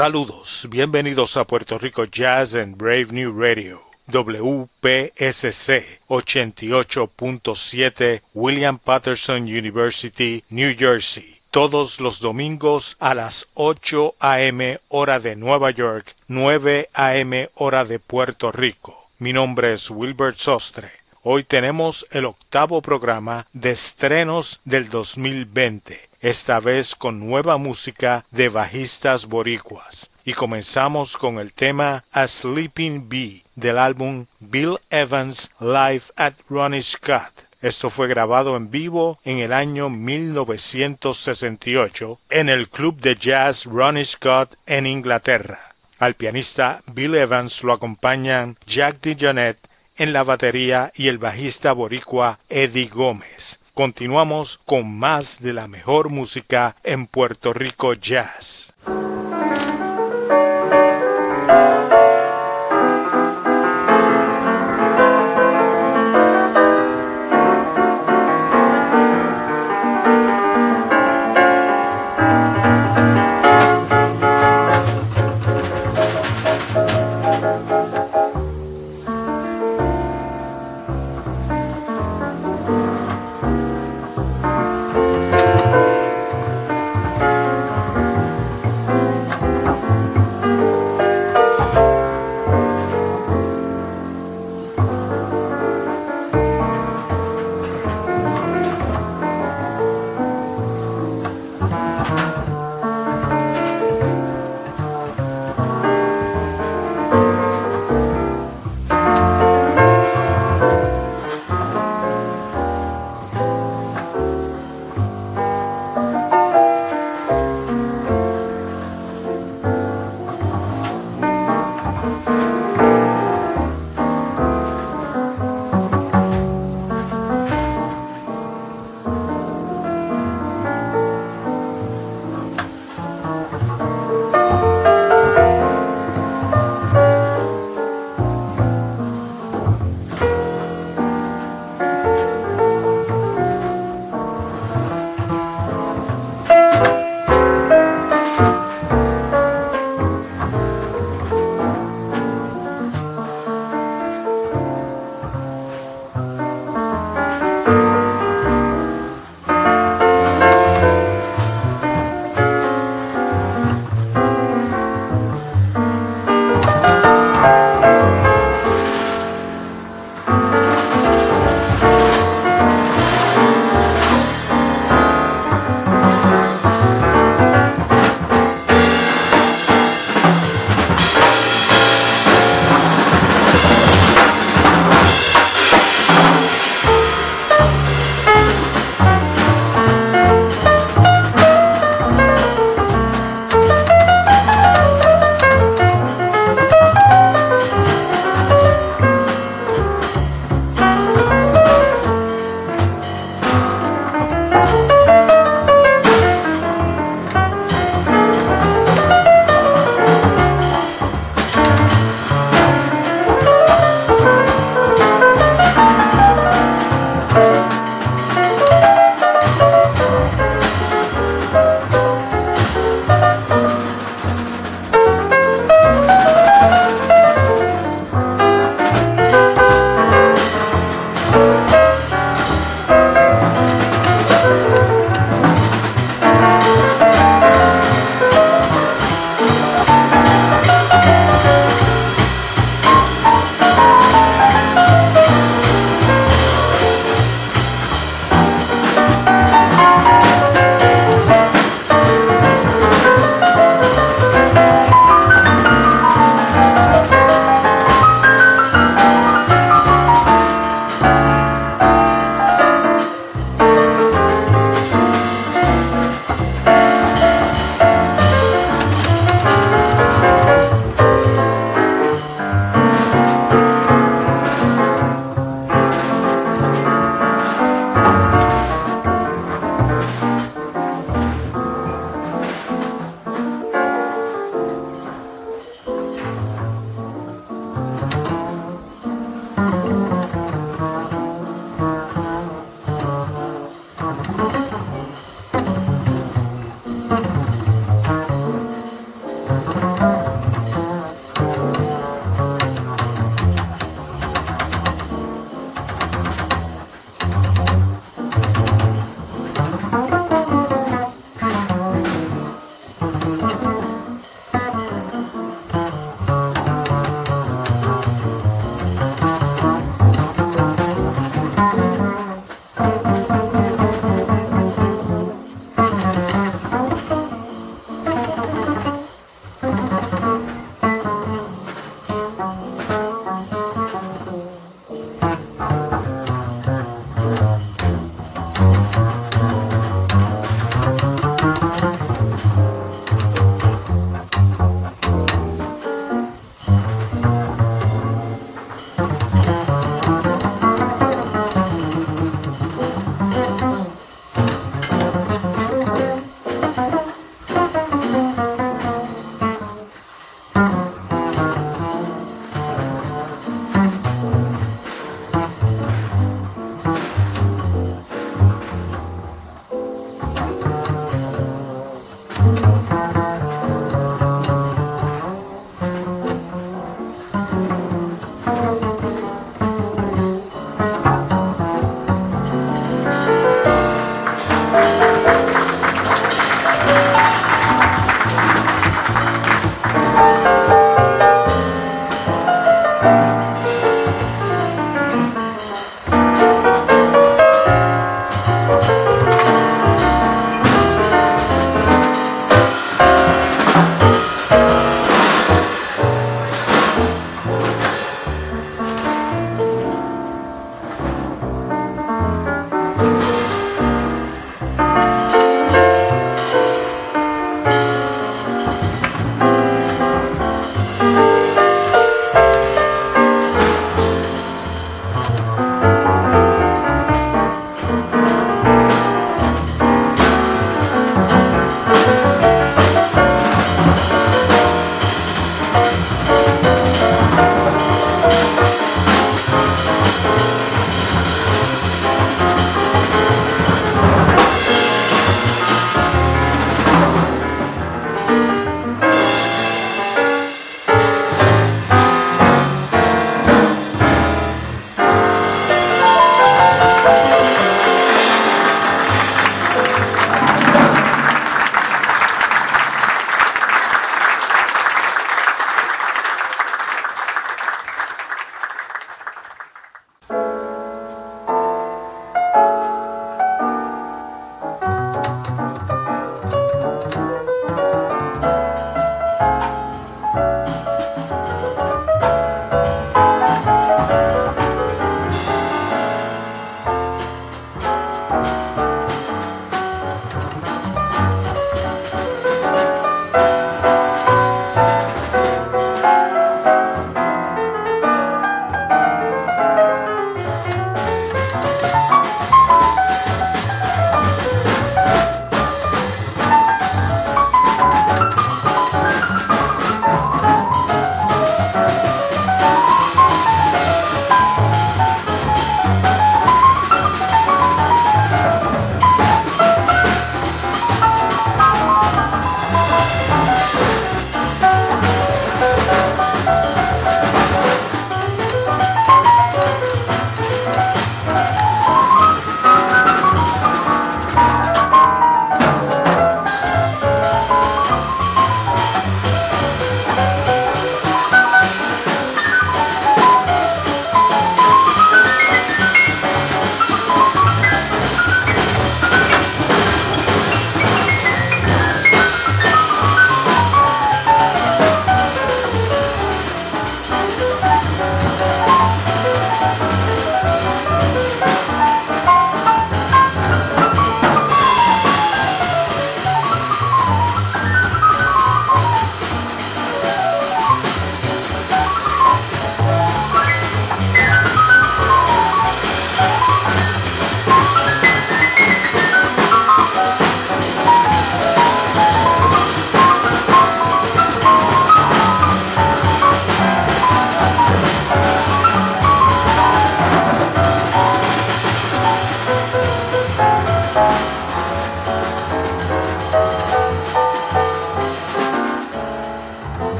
Saludos, bienvenidos a Puerto Rico Jazz and Brave New Radio. WPSC 88.7 William Patterson University, New Jersey. Todos los domingos a las 8 a.m. hora de Nueva York, 9 a.m. hora de Puerto Rico. Mi nombre es Wilbert Sostre. Hoy tenemos el octavo programa de estrenos del 2020, esta vez con nueva música de bajistas boricuas. Y comenzamos con el tema A Sleeping Bee del álbum Bill Evans Live at Ronnie Scott. Esto fue grabado en vivo en el año 1968 en el club de jazz Ronnie Scott en Inglaterra. Al pianista Bill Evans lo acompañan Jack DeJohnette en la batería y el bajista boricua Eddie Gómez. Continuamos con más de la mejor música en Puerto Rico Jazz.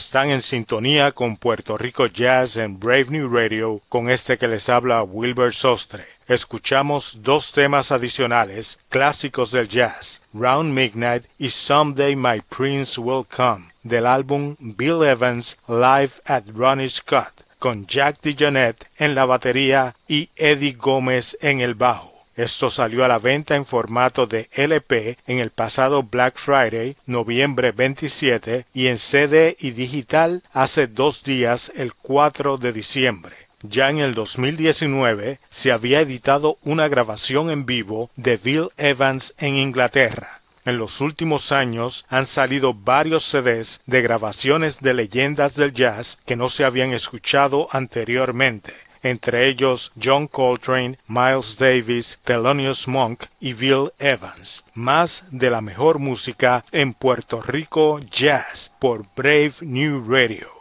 Están en sintonía con Puerto Rico Jazz en Brave New Radio con este que les habla Wilbur Sostre. Escuchamos dos temas adicionales, clásicos del jazz, Round Midnight y Someday My Prince Will Come, del álbum Bill Evans Live at Ronnie Scott, con Jack DeJohnette en la batería y Eddie Gómez en el bajo. Esto salió a la venta en formato de LP en el pasado Black Friday, noviembre 27, y en CD y digital hace dos días, el 4 de diciembre. Ya en el 2019 se había editado una grabación en vivo de Bill Evans en Inglaterra. En los últimos años han salido varios CDs de grabaciones de leyendas del jazz que no se habían escuchado anteriormente entre ellos John Coltrane, Miles Davis, Thelonious Monk y Bill Evans. Más de la mejor música en Puerto Rico Jazz por Brave New Radio.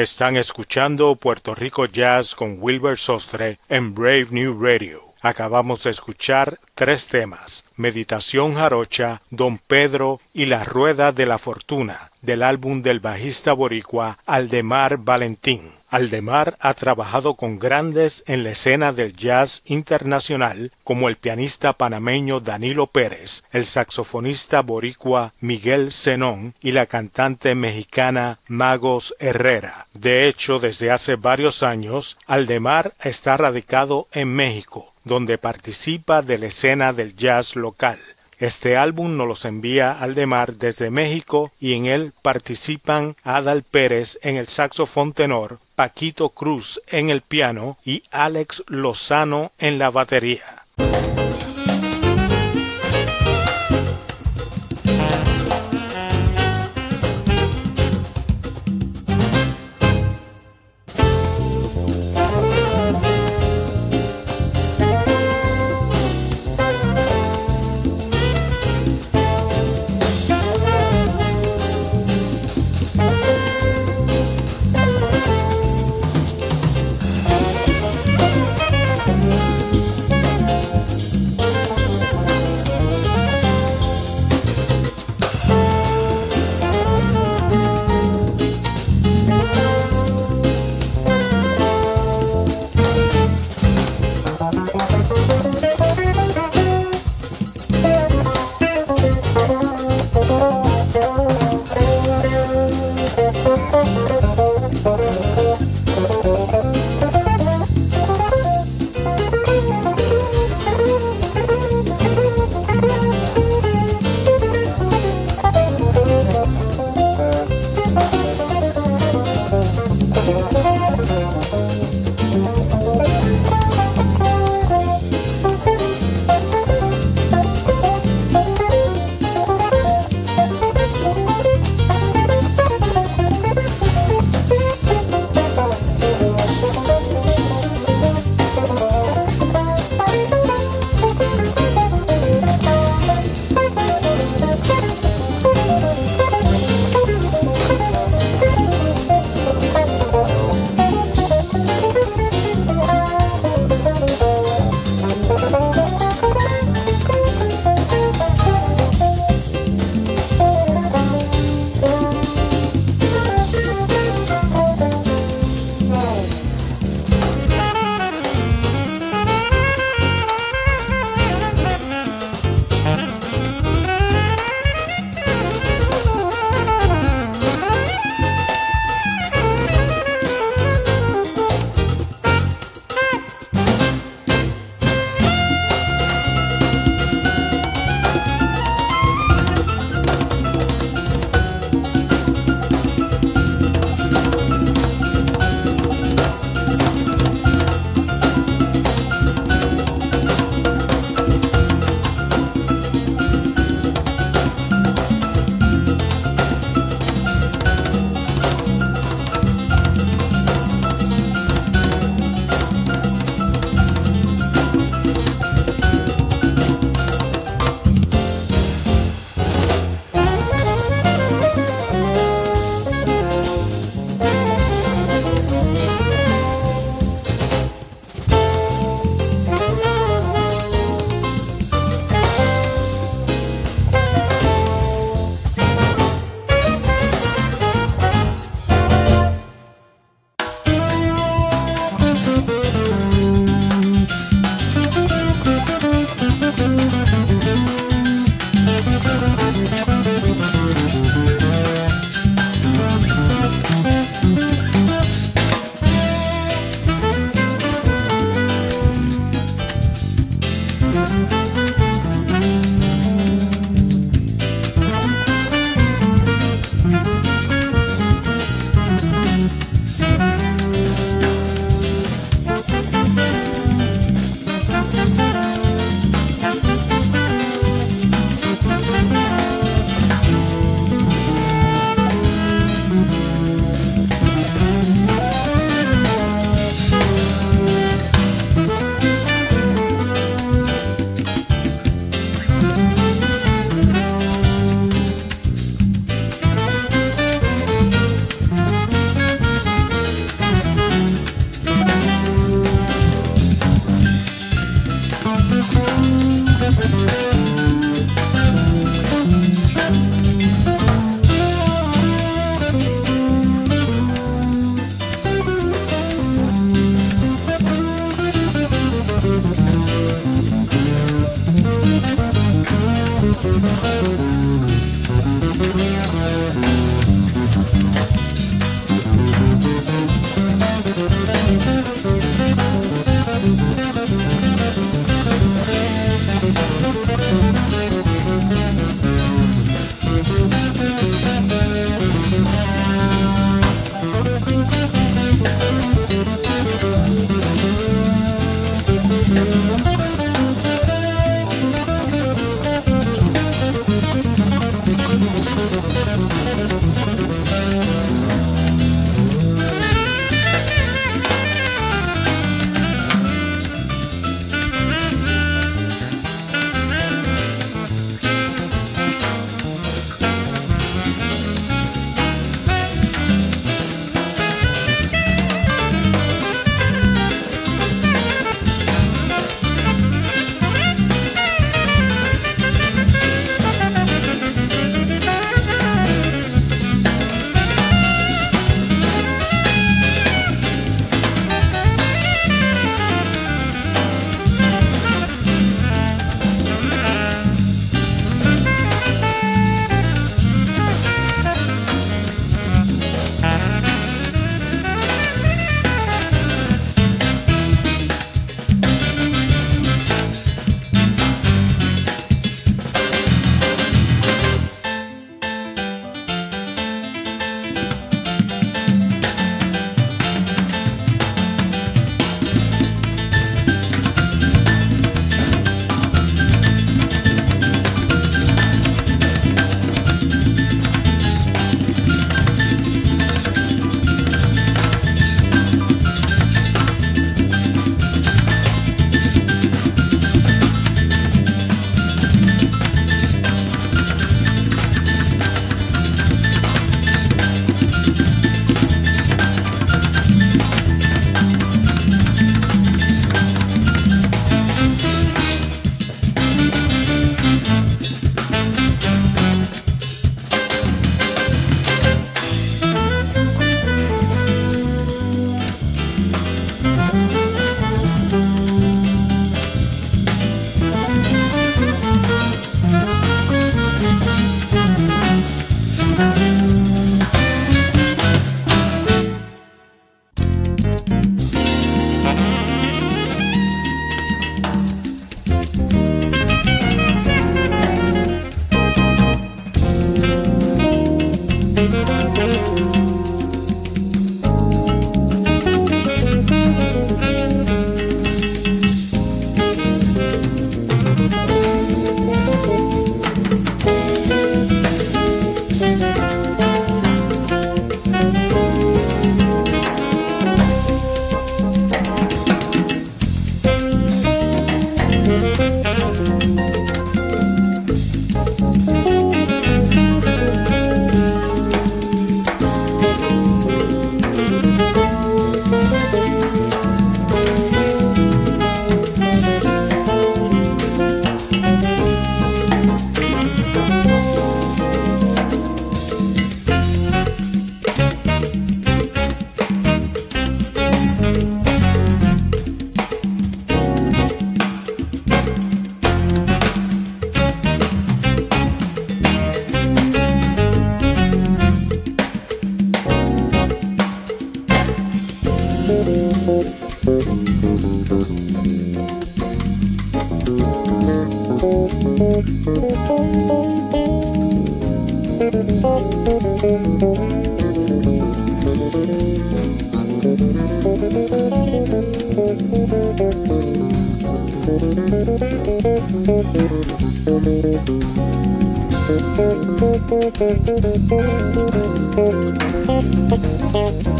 Están escuchando Puerto Rico Jazz con Wilbur Sostre en Brave New Radio. Acabamos de escuchar tres temas, Meditación Jarocha, Don Pedro y La Rueda de la Fortuna, del álbum del bajista boricua Aldemar Valentín. Aldemar ha trabajado con grandes en la escena del jazz internacional como el pianista panameño Danilo Pérez, el saxofonista boricua Miguel Zenón y la cantante mexicana Magos Herrera. De hecho, desde hace varios años, Aldemar está radicado en México, donde participa de la escena del jazz local. Este álbum nos los envía Aldemar desde México y en él participan Adal Pérez en el saxofón tenor, Paquito Cruz en el piano y Alex Lozano en la batería.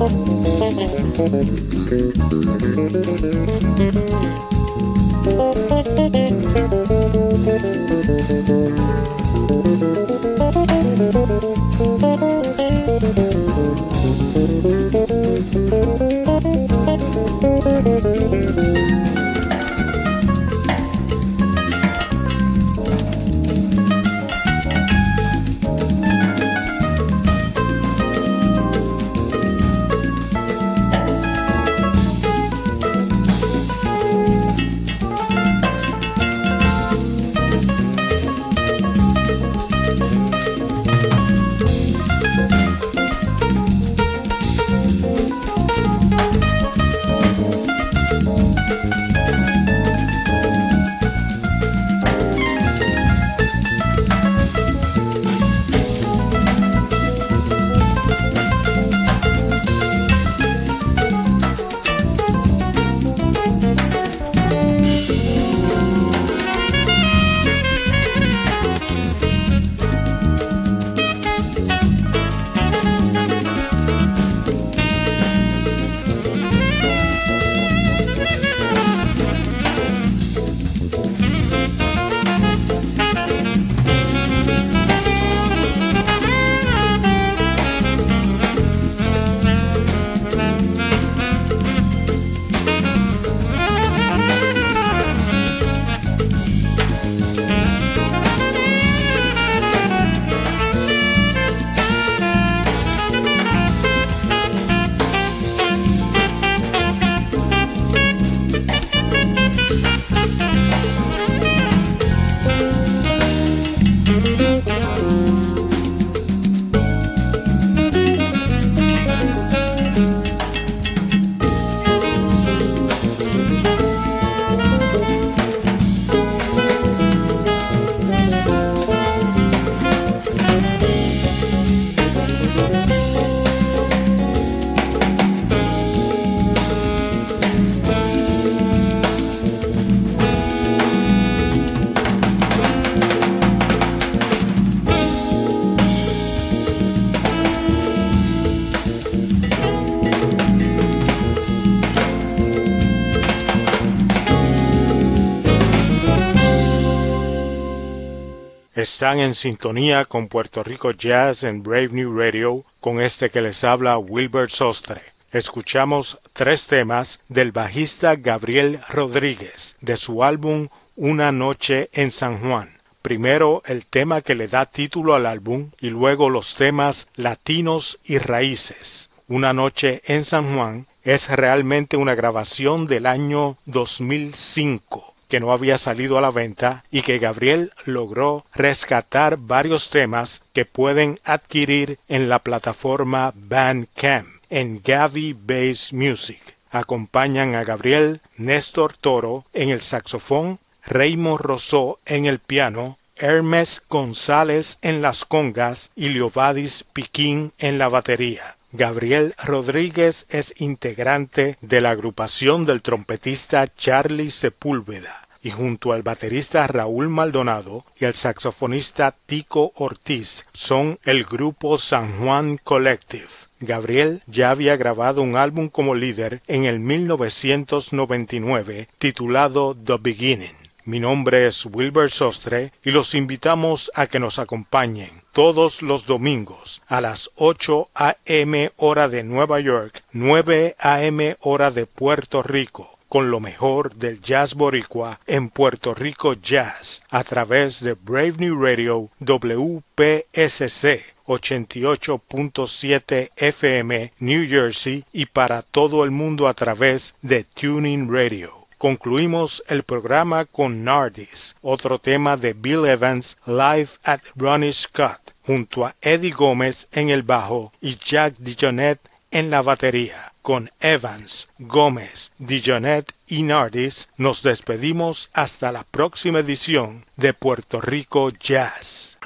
Thank you. Están en sintonía con Puerto Rico Jazz en Brave New Radio con este que les habla Wilbert Sostre. Escuchamos tres temas del bajista Gabriel Rodríguez de su álbum Una noche en San Juan. Primero el tema que le da título al álbum y luego los temas Latinos y Raíces. Una noche en San Juan es realmente una grabación del año 2005 que no había salido a la venta y que Gabriel logró rescatar varios temas que pueden adquirir en la plataforma Bandcamp en Gavi Bass Music. Acompañan a Gabriel Néstor Toro en el saxofón, Raymond Rosó en el piano, Hermes González en las congas y Leovadis Piquín en la batería. Gabriel Rodríguez es integrante de la agrupación del trompetista Charlie Sepúlveda y junto al baterista Raúl Maldonado y el saxofonista Tico Ortiz son el grupo San Juan Collective. Gabriel ya había grabado un álbum como líder en el 1999 titulado The Beginning. Mi nombre es Wilbur Sostre y los invitamos a que nos acompañen todos los domingos a las 8 a.m. hora de Nueva York, 9 a.m. hora de Puerto Rico con lo mejor del jazz boricua en Puerto Rico Jazz a través de Brave New Radio WPSC 88.7 FM New Jersey y para todo el mundo a través de Tuning Radio. Concluimos el programa con Nardis, otro tema de Bill Evans Live at Ronnie Scott, junto a Eddie Gómez en el bajo y Jack DeJohnette en la batería. Con Evans, Gómez, DeJohnette y Nardis nos despedimos hasta la próxima edición de Puerto Rico Jazz.